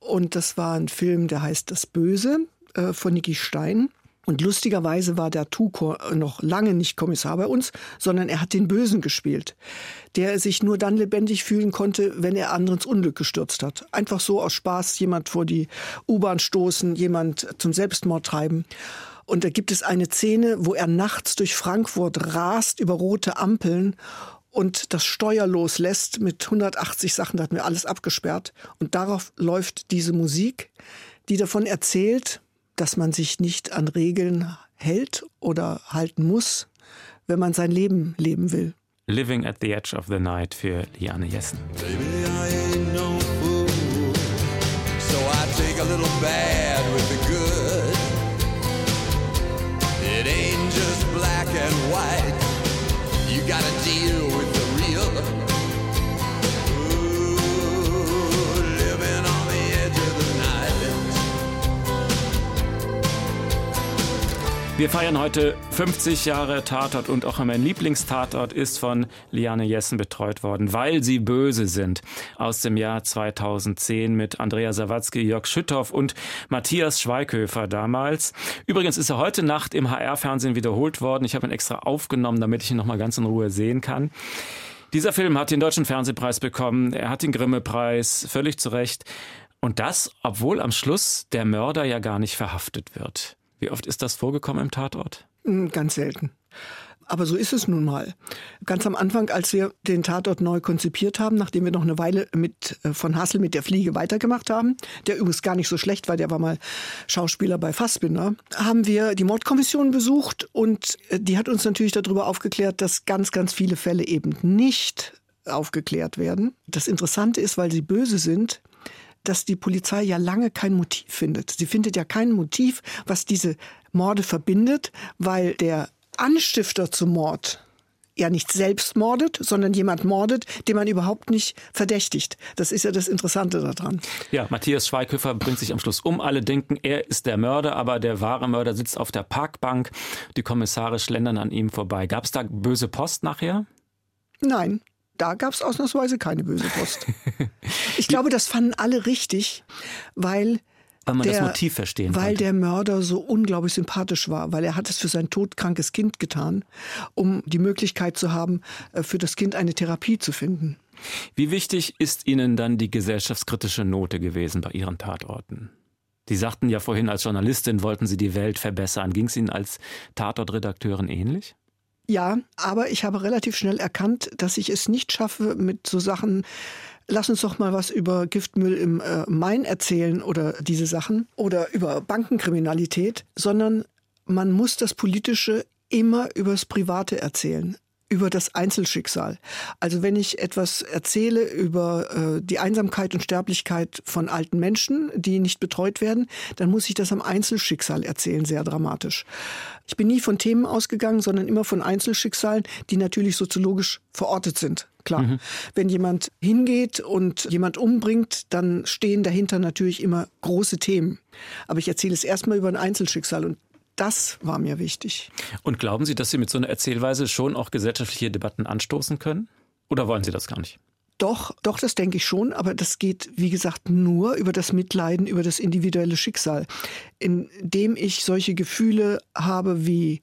Und das war ein Film, der heißt Das Böse äh, von Niki Stein. Und lustigerweise war der Tuko noch lange nicht Kommissar bei uns, sondern er hat den Bösen gespielt, der sich nur dann lebendig fühlen konnte, wenn er anderen ins Unglück gestürzt hat. Einfach so aus Spaß jemand vor die U-Bahn stoßen, jemand zum Selbstmord treiben. Und da gibt es eine Szene, wo er nachts durch Frankfurt rast über rote Ampeln und das Steuer loslässt mit 180 Sachen, da hatten wir alles abgesperrt. Und darauf läuft diese Musik, die davon erzählt, dass man sich nicht an Regeln hält oder halten muss, wenn man sein Leben leben will. Living at the Edge of the Night für Liane Jessen. Baby, Wir feiern heute 50 Jahre Tatort und auch mein Lieblingstatort ist von Liane Jessen betreut worden, weil sie böse sind. Aus dem Jahr 2010 mit Andrea Sawatzki, Jörg Schütthoff und Matthias Schweighöfer damals. Übrigens ist er heute Nacht im HR-Fernsehen wiederholt worden. Ich habe ihn extra aufgenommen, damit ich ihn noch mal ganz in Ruhe sehen kann. Dieser Film hat den Deutschen Fernsehpreis bekommen. Er hat den Grimme-Preis, völlig zu Recht. Und das, obwohl am Schluss der Mörder ja gar nicht verhaftet wird. Wie oft ist das vorgekommen im Tatort? Hm, ganz selten. Aber so ist es nun mal. Ganz am Anfang, als wir den Tatort neu konzipiert haben, nachdem wir noch eine Weile mit äh, von Hassel mit der Fliege weitergemacht haben, der übrigens gar nicht so schlecht war, der war mal Schauspieler bei Fassbinder, haben wir die Mordkommission besucht und äh, die hat uns natürlich darüber aufgeklärt, dass ganz, ganz viele Fälle eben nicht aufgeklärt werden. Das Interessante ist, weil sie böse sind, dass die Polizei ja lange kein Motiv findet. Sie findet ja kein Motiv, was diese Morde verbindet, weil der Anstifter zum Mord ja nicht selbst mordet, sondern jemand mordet, den man überhaupt nicht verdächtigt. Das ist ja das Interessante daran. Ja, Matthias Schweighöfer bringt sich am Schluss um. Alle denken, er ist der Mörder, aber der wahre Mörder sitzt auf der Parkbank. Die Kommissare schlendern an ihm vorbei. Gab es da böse Post nachher? Nein, da gab es ausnahmsweise keine böse Post. *laughs* Ich glaube, das fanden alle richtig, weil weil man der, das Motiv verstehen Weil konnte. der Mörder so unglaublich sympathisch war, weil er hat es für sein todkrankes Kind getan, um die Möglichkeit zu haben, äh, für das Kind eine Therapie zu finden. Wie wichtig ist Ihnen dann die gesellschaftskritische Note gewesen bei Ihren Tatorten? Sie sagten ja vorhin, als Journalistin wollten Sie die Welt verbessern. Ging es Ihnen als Tatortredakteurin ähnlich? Ja, aber ich habe relativ schnell erkannt, dass ich es nicht schaffe, mit so Sachen lass uns doch mal was über Giftmüll im äh, Main erzählen oder diese Sachen oder über Bankenkriminalität, sondern man muss das Politische immer übers Private erzählen über das Einzelschicksal. Also wenn ich etwas erzähle über äh, die Einsamkeit und Sterblichkeit von alten Menschen, die nicht betreut werden, dann muss ich das am Einzelschicksal erzählen, sehr dramatisch. Ich bin nie von Themen ausgegangen, sondern immer von Einzelschicksalen, die natürlich soziologisch verortet sind. Klar. Mhm. Wenn jemand hingeht und jemand umbringt, dann stehen dahinter natürlich immer große Themen. Aber ich erzähle es erstmal über ein Einzelschicksal und das war mir wichtig. Und glauben Sie, dass Sie mit so einer Erzählweise schon auch gesellschaftliche Debatten anstoßen können? Oder wollen Sie das gar nicht? Doch, doch, das denke ich schon, aber das geht, wie gesagt, nur über das Mitleiden, über das individuelle Schicksal, indem ich solche Gefühle habe wie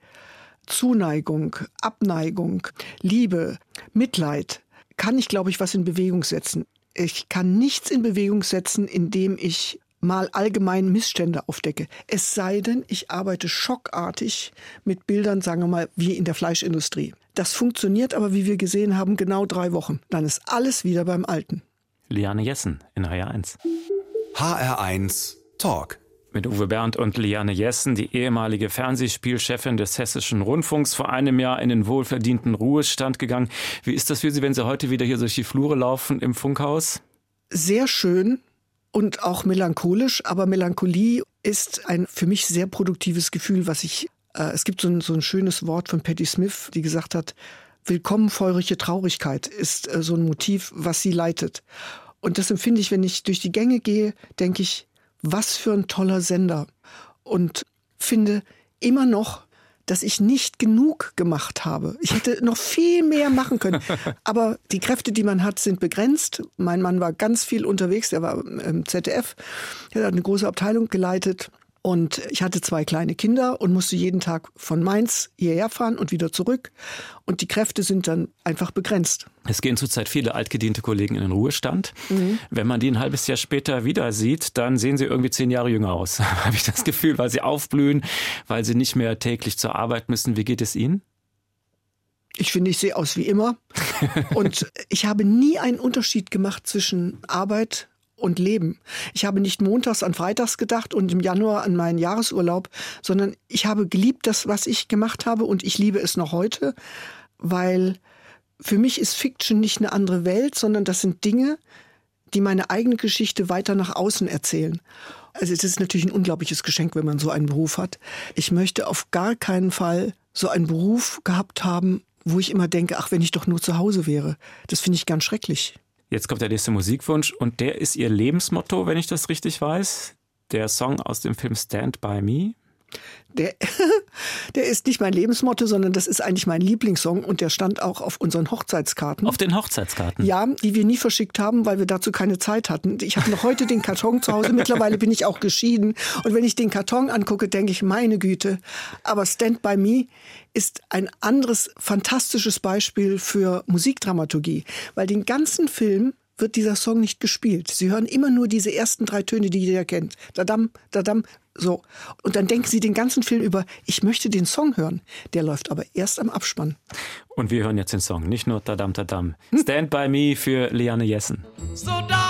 Zuneigung, Abneigung, Liebe, Mitleid, kann ich, glaube ich, was in Bewegung setzen. Ich kann nichts in Bewegung setzen, indem ich mal allgemein Missstände aufdecke. Es sei denn, ich arbeite schockartig mit Bildern, sagen wir mal, wie in der Fleischindustrie. Das funktioniert aber, wie wir gesehen haben, genau drei Wochen. Dann ist alles wieder beim Alten. Liane Jessen in HR1. HR1 Talk mit Uwe Bernd und Liane Jessen, die ehemalige Fernsehspielchefin des Hessischen Rundfunks, vor einem Jahr in den wohlverdienten Ruhestand gegangen. Wie ist das für Sie, wenn Sie heute wieder hier durch die Flure laufen im Funkhaus? Sehr schön, und auch melancholisch, aber Melancholie ist ein für mich sehr produktives Gefühl, was ich Äh, es gibt so ein, so ein schönes Wort von Patti Smith, die gesagt hat, Willkommen feurige Traurigkeit ist äh, so ein Motiv, was sie leitet. Und das empfinde ich, wenn ich durch die Gänge gehe, denke ich, was für ein toller Sender. Und finde immer noch, dass ich nicht genug gemacht habe. Ich hätte noch viel mehr machen können. *laughs* Aber die Kräfte, die man hat, sind begrenzt. Mein Mann war ganz viel unterwegs. Er war im ZDF. Er hat eine große Abteilung geleitet. Und ich hatte zwei kleine Kinder und musste jeden Tag von Mainz hierher fahren und wieder zurück. Und die Kräfte sind dann einfach begrenzt. Es gehen zurzeit viele altgediente Kollegen in den Ruhestand. Mhm. Wenn man die ein halbes Jahr später wieder sieht, dann sehen sie irgendwie zehn Jahre jünger aus, *laughs* habe ich das Gefühl, weil sie aufblühen, weil sie nicht mehr täglich zur Arbeit müssen. Wie geht es Ihnen? Ich finde, ich sehe aus wie immer. *laughs* Und ich habe nie einen Unterschied gemacht zwischen Arbeit und Leben. Ich habe nicht montags an freitags gedacht und im Januar an meinen Jahresurlaub, sondern ich habe geliebt das, was ich gemacht habe und ich liebe es noch heute, weil für mich ist Fiction nicht eine andere Welt, sondern das sind Dinge, die meine eigene Geschichte weiter nach außen erzählen. Also es ist natürlich ein unglaubliches Geschenk, wenn man so einen Beruf hat. Ich möchte auf gar keinen Fall so einen Beruf gehabt haben, wo ich immer denke, ach, wenn ich doch nur zu Hause wäre. Das finde ich ganz schrecklich. Jetzt kommt der nächste Musikwunsch und der ist Ihr Lebensmotto, wenn ich das richtig weiß. Der Song aus dem Film Stand By Me. Der, *laughs* der ist nicht mein Lebensmotto, sondern das ist eigentlich mein Lieblingssong und der stand auch auf unseren Hochzeitskarten. Auf den Hochzeitskarten? Ja, die wir nie verschickt haben, weil wir dazu keine Zeit hatten. Ich habe noch heute den Karton zu Hause. *laughs* Mittlerweile bin ich auch geschieden. Und wenn ich den Karton angucke, denke ich, meine Güte. Aber Stand By Me ist ein anderes fantastisches Beispiel für Musikdramaturgie, weil den ganzen Film wird dieser Song nicht gespielt. Sie hören immer nur diese ersten drei Töne, die jeder kennt. Dadam, dadam, so. Und dann denken Sie den ganzen Film über, ich möchte den Song hören. Der läuft aber erst am Abspann. Und wir hören jetzt den Song, nicht nur Dadam, Dadam. Stand by Me für Liane Jessen. So darling,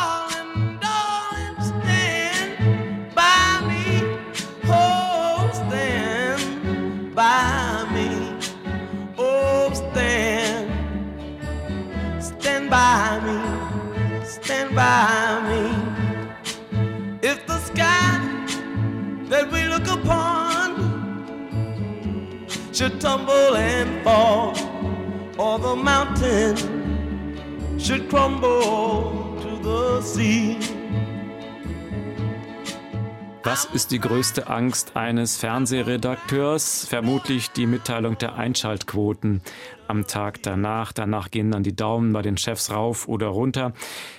should tumble and fall, or the mountain should crumble to the sea. Was ist die größte Angst eines Fernsehredakteurs? Vermutlich die Mitteilung der Einschaltquoten am Tag danach. Danach gehen dann die Daumen bei den Chefs rauf oder runter.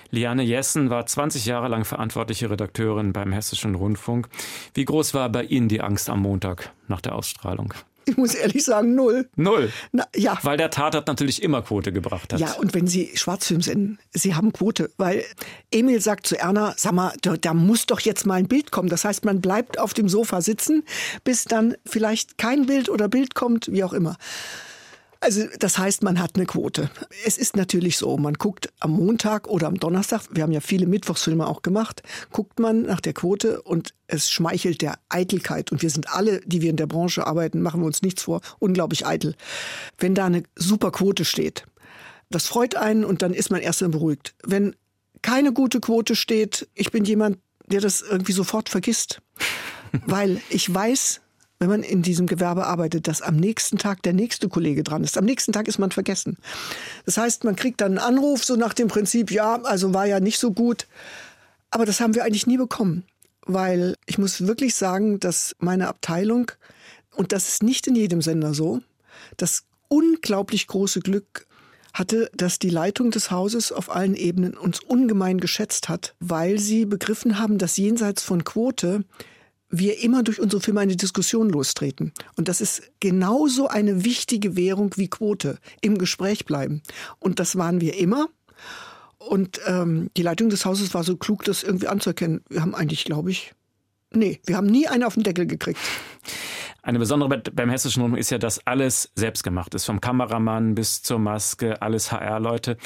Liane Jessen war 20 Jahre lang verantwortliche Redakteurin beim Hessischen Rundfunk. Wie groß war bei Ihnen die Angst am Montag nach der Ausstrahlung? Ich muss ehrlich sagen, null. Null? Na, ja. Weil der Tatort natürlich immer Quote gebracht hat. Ja, und wenn Sie Schwarzfilm senden, Sie haben Quote. Weil Emil sagt zu Erna, sag mal, da, da muss doch jetzt mal ein Bild kommen. Das heißt, man bleibt auf dem Sofa sitzen, bis dann vielleicht kein Bild oder Bild kommt, wie auch immer. Also das heißt, man hat eine Quote. Es ist natürlich so, man guckt am Montag oder am Donnerstag, wir haben ja viele Mittwochsfilme auch gemacht, guckt man nach der Quote und es schmeichelt der Eitelkeit. Und wir sind alle, die wir in der Branche arbeiten, machen wir uns nichts vor, unglaublich eitel. Wenn da eine super Quote steht, das freut einen und dann ist man erst dann beruhigt. Wenn keine gute Quote steht, ich bin jemand, der das irgendwie sofort vergisst. *laughs* Weil ich weiß, wenn man in diesem Gewerbe arbeitet, dass am nächsten Tag der nächste Kollege dran ist. Am nächsten Tag ist man vergessen. Das heißt, man kriegt dann einen Anruf so nach dem Prinzip, ja, also war ja nicht so gut. Aber das haben wir eigentlich nie bekommen, weil ich muss wirklich sagen, dass meine Abteilung, und das ist nicht in jedem Sender so, das unglaublich große Glück hatte, dass die Leitung des Hauses auf allen Ebenen uns ungemein geschätzt hat, weil sie begriffen haben, dass jenseits von Quote wir immer durch unsere Firma eine Diskussion lostreten. Und das ist genauso eine wichtige Währung wie Quote, im Gespräch bleiben. Und das waren wir immer. Und ähm, die Leitung des Hauses war so klug, das irgendwie anzuerkennen. Wir haben eigentlich, glaube ich, nee, wir haben nie einen auf den Deckel gekriegt. Eine besondere beim Hessischen Rundfunk ist ja, dass alles selbst gemacht ist. Vom Kameramann bis zur Maske, alles HR-Leute.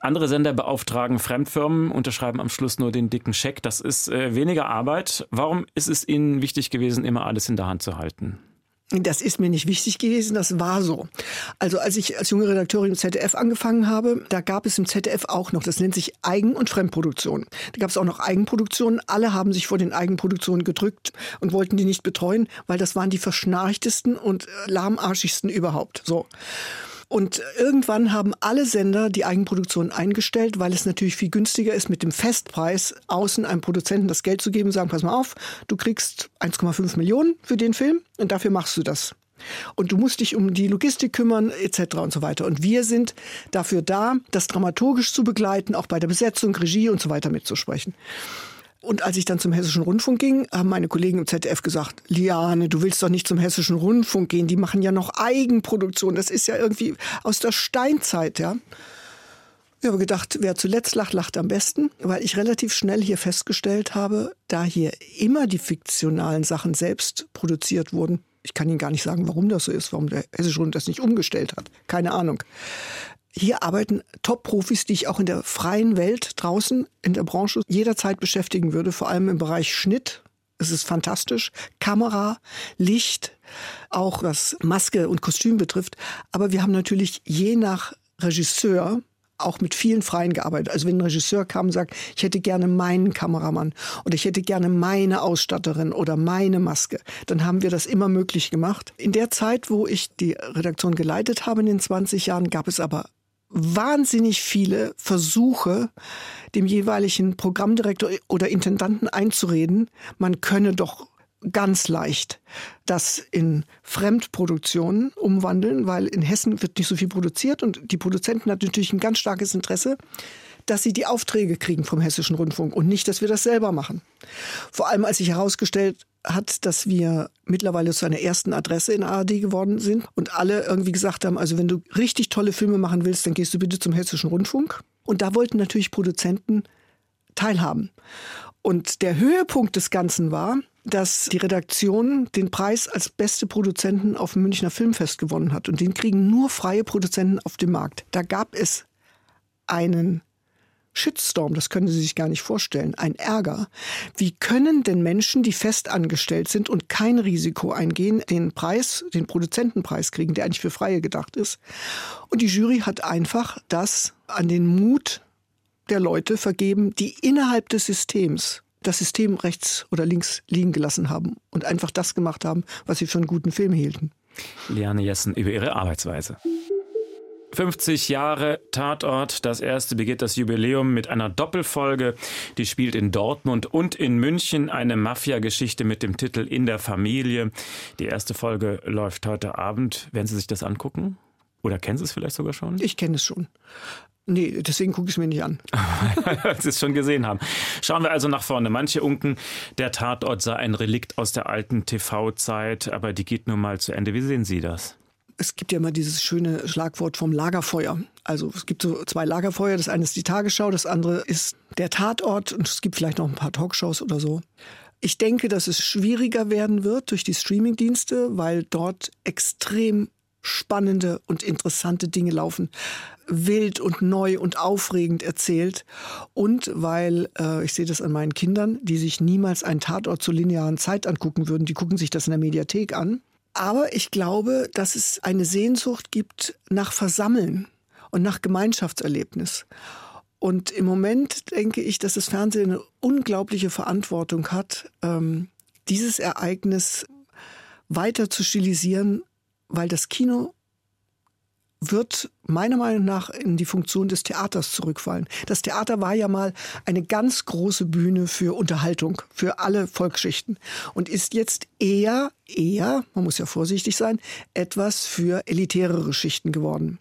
Andere Sender beauftragen Fremdfirmen, unterschreiben am Schluss nur den dicken Scheck. Das ist äh, weniger Arbeit. Warum ist es Ihnen wichtig gewesen, immer alles in der Hand zu halten? Das ist mir nicht wichtig gewesen, das war so. Also als ich als junge Redakteurin im ZDF angefangen habe, da gab es im ZDF auch noch, das nennt sich Eigen- und Fremdproduktion. Da gab es auch noch Eigenproduktionen. Alle haben sich vor den Eigenproduktionen gedrückt und wollten die nicht betreuen, weil das waren die verschnarchtesten und lahmarschigsten überhaupt. So. Und irgendwann haben alle Sender die Eigenproduktion eingestellt, weil es natürlich viel günstiger ist, mit dem Festpreis außen einem Produzenten das Geld zu geben und sagen, pass mal auf, du kriegst 1,5 Millionen für den Film und dafür machst du das. Und du musst dich um die Logistik kümmern, etc. und so weiter. Und wir sind dafür da, das dramaturgisch zu begleiten, auch bei der Besetzung, Regie und so weiter mitzusprechen. Und als ich dann zum Hessischen Rundfunk ging, haben meine Kollegen im ZDF gesagt, Liane, du willst doch nicht zum Hessischen Rundfunk gehen, die machen ja noch Eigenproduktion. Das ist ja irgendwie aus der Steinzeit, ja. Ich habe gedacht, wer zuletzt lacht, lacht am besten, weil ich relativ schnell hier festgestellt habe, da hier immer die fiktionalen Sachen selbst produziert wurden. Ich kann Ihnen gar nicht sagen, warum das so ist, warum der Hessische Rundfunk das nicht umgestellt hat. Keine Ahnung. Hier arbeiten Top-Profis, die ich auch in der freien Welt draußen in der Branche jederzeit beschäftigen würde, vor allem im Bereich Schnitt. Es ist fantastisch. Kamera, Licht, auch was Maske und Kostüm betrifft. Aber wir haben natürlich je nach Regisseur auch mit vielen Freien gearbeitet. Also wenn ein Regisseur kam und sagt, ich hätte gerne meinen Kameramann oder ich hätte gerne meine Ausstatterin oder meine Maske, dann haben wir das immer möglich gemacht. In der Zeit, wo ich die Redaktion geleitet habe in den 20 Jahren, gab es aber wahnsinnig viele Versuche, dem jeweiligen Programmdirektor oder Intendanten einzureden, man könne doch ganz leicht das in Fremdproduktionen umwandeln, weil in Hessen wird nicht so viel produziert und die Produzenten hatten natürlich ein ganz starkes Interesse, dass sie die Aufträge kriegen vom Hessischen Rundfunk und nicht, dass wir das selber machen. Vor allem, als sich herausgestellt hat, dass wir mittlerweile zu einer ersten Adresse in ARD geworden sind und alle irgendwie gesagt haben, also wenn du richtig tolle Filme machen willst, dann gehst du bitte zum Hessischen Rundfunk. Und da wollten natürlich Produzenten teilhaben. Und der Höhepunkt des Ganzen war, dass die Redaktion den Preis als beste Produzenten auf dem Münchner Filmfest gewonnen hat. Und den kriegen nur freie Produzenten auf dem Markt. Da gab es einen Shitstorm, das können Sie sich gar nicht vorstellen, ein Ärger. Wie können denn Menschen, die fest angestellt sind und kein Risiko eingehen, den Preis, den Produzentenpreis kriegen, der eigentlich für Freie gedacht ist? Und die Jury hat einfach das an den Mut der Leute vergeben, die innerhalb des Systems das System rechts oder links liegen gelassen haben und einfach das gemacht haben, was sie für einen guten Film hielten. Liane Jessen über ihre Arbeitsweise. 50 Jahre Tatort. Das erste begeht das Jubiläum mit einer Doppelfolge. Die spielt in Dortmund und in München eine Mafia-Geschichte mit dem Titel In der Familie. Die erste Folge läuft heute Abend. Werden Sie sich das angucken? Oder kennen Sie es vielleicht sogar schon? Ich kenne es schon. Nee, deswegen gucke ich es mir nicht an. *laughs* Weil Sie es schon gesehen haben. Schauen wir also nach vorne. Manche unken, der Tatort sei ein Relikt aus der alten TV-Zeit, aber die geht nun mal zu Ende. Wie sehen Sie das? Es gibt ja immer dieses schöne Schlagwort vom Lagerfeuer. Also es gibt so zwei Lagerfeuer. Das eine ist die Tagesschau, das andere ist der Tatort und es gibt vielleicht noch ein paar Talkshows oder so. Ich denke, dass es schwieriger werden wird durch die Streamingdienste, weil dort extrem spannende und interessante Dinge laufen, wild und neu und aufregend erzählt und weil äh, ich sehe das an meinen Kindern, die sich niemals einen Tatort zur linearen Zeit angucken würden, die gucken sich das in der Mediathek an aber ich glaube, dass es eine Sehnsucht gibt nach Versammeln und nach Gemeinschaftserlebnis. Und im Moment denke ich, dass das Fernsehen eine unglaubliche Verantwortung hat, ähm, dieses Ereignis weiter zu stilisieren, weil das Kino wird meiner Meinung nach in die Funktion des Theaters zurückfallen. Das Theater war ja mal eine ganz große Bühne für Unterhaltung, für alle Volksschichten und ist jetzt eher, eher, man muss ja vorsichtig sein, etwas für elitärere Schichten geworden.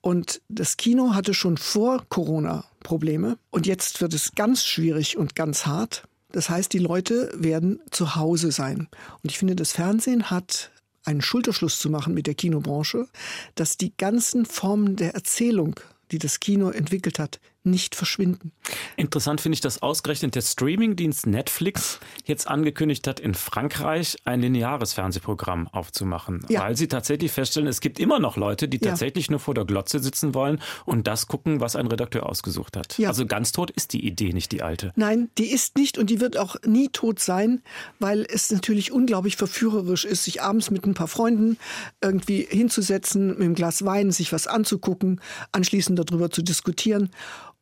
Und das Kino hatte schon vor Corona Probleme und jetzt wird es ganz schwierig und ganz hart. Das heißt, die Leute werden zu Hause sein. Und ich finde, das Fernsehen hat einen Schulterschluss zu machen mit der Kinobranche, dass die ganzen Formen der Erzählung, die das Kino entwickelt hat, nicht verschwinden. Interessant finde ich, dass ausgerechnet der Streamingdienst Netflix jetzt angekündigt hat, in Frankreich ein lineares Fernsehprogramm aufzumachen, ja. weil sie tatsächlich feststellen, es gibt immer noch Leute, die tatsächlich ja. nur vor der Glotze sitzen wollen und das gucken, was ein Redakteur ausgesucht hat. Ja. Also ganz tot ist die Idee nicht die alte. Nein, die ist nicht und die wird auch nie tot sein, weil es natürlich unglaublich verführerisch ist, sich abends mit ein paar Freunden irgendwie hinzusetzen, mit einem Glas Wein, sich was anzugucken, anschließend darüber zu diskutieren.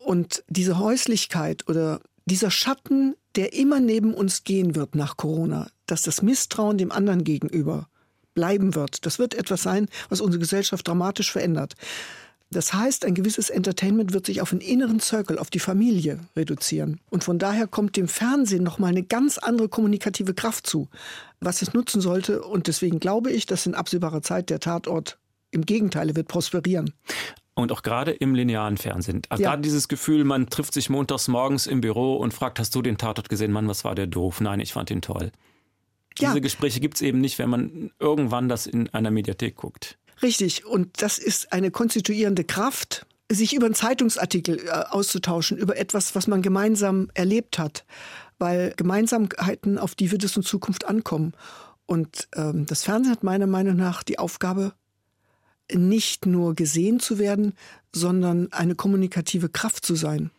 Und diese Häuslichkeit oder dieser Schatten, der immer neben uns gehen wird nach Corona, dass das Misstrauen dem anderen gegenüber bleiben wird, das wird etwas sein, was unsere Gesellschaft dramatisch verändert. Das heißt, ein gewisses Entertainment wird sich auf einen inneren Circle, auf die Familie reduzieren. Und von daher kommt dem Fernsehen nochmal eine ganz andere kommunikative Kraft zu, was es nutzen sollte. Und deswegen glaube ich, dass in absehbarer Zeit der Tatort im Gegenteil wird prosperieren. Und auch gerade im linearen Fernsehen. Also ja. gerade dieses Gefühl, man trifft sich montags morgens im Büro und fragt, hast du den Tatort gesehen? Mann, was war der doof? Nein, ich fand ihn toll. Diese ja. Gespräche gibt es eben nicht, wenn man irgendwann das in einer Mediathek guckt. Richtig. Und das ist eine konstituierende Kraft, sich über einen Zeitungsartikel äh, auszutauschen, über etwas, was man gemeinsam erlebt hat. Weil Gemeinsamkeiten, auf die wird es in Zukunft ankommen. Und ähm, das Fernsehen hat meiner Meinung nach die Aufgabe, nicht nur gesehen zu werden, sondern eine kommunikative Kraft zu sein.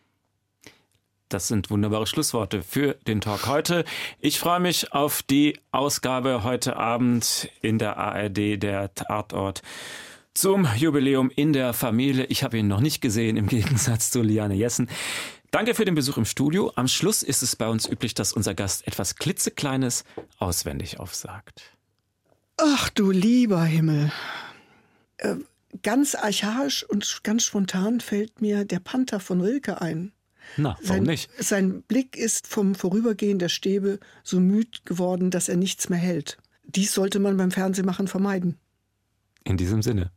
Das sind wunderbare Schlussworte für den Talk heute. Ich freue mich auf die Ausgabe heute Abend in der ARD, der Tatort zum Jubiläum in der Familie. Ich habe ihn noch nicht gesehen, im *laughs* Gegensatz zu Liane Jessen. Danke für den Besuch im Studio. Am Schluss ist es bei uns üblich, dass unser Gast etwas klitzekleines auswendig aufsagt. Ach du lieber Himmel. Äh, ganz archaisch und ganz spontan fällt mir der Panther von Rilke ein. Na, warum sein, nicht? Sein Blick ist vom Vorübergehen der Stäbe so müd geworden, dass er nichts mehr hält. Dies sollte man beim Fernsehmachen vermeiden. In diesem Sinne.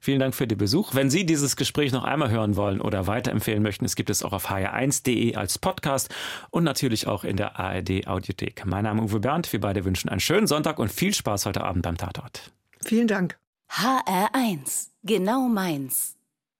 Vielen Dank für den Besuch. Wenn Sie dieses Gespräch noch einmal hören wollen oder weiterempfehlen möchten, es gibt es auch auf hr1.de als Podcast und natürlich auch in der ARD Audiothek. Mein Name ist Uwe Bernd. Wir beide wünschen einen schönen Sonntag und viel Spaß heute Abend beim Tatort. Vielen Dank. HR1, genau meins.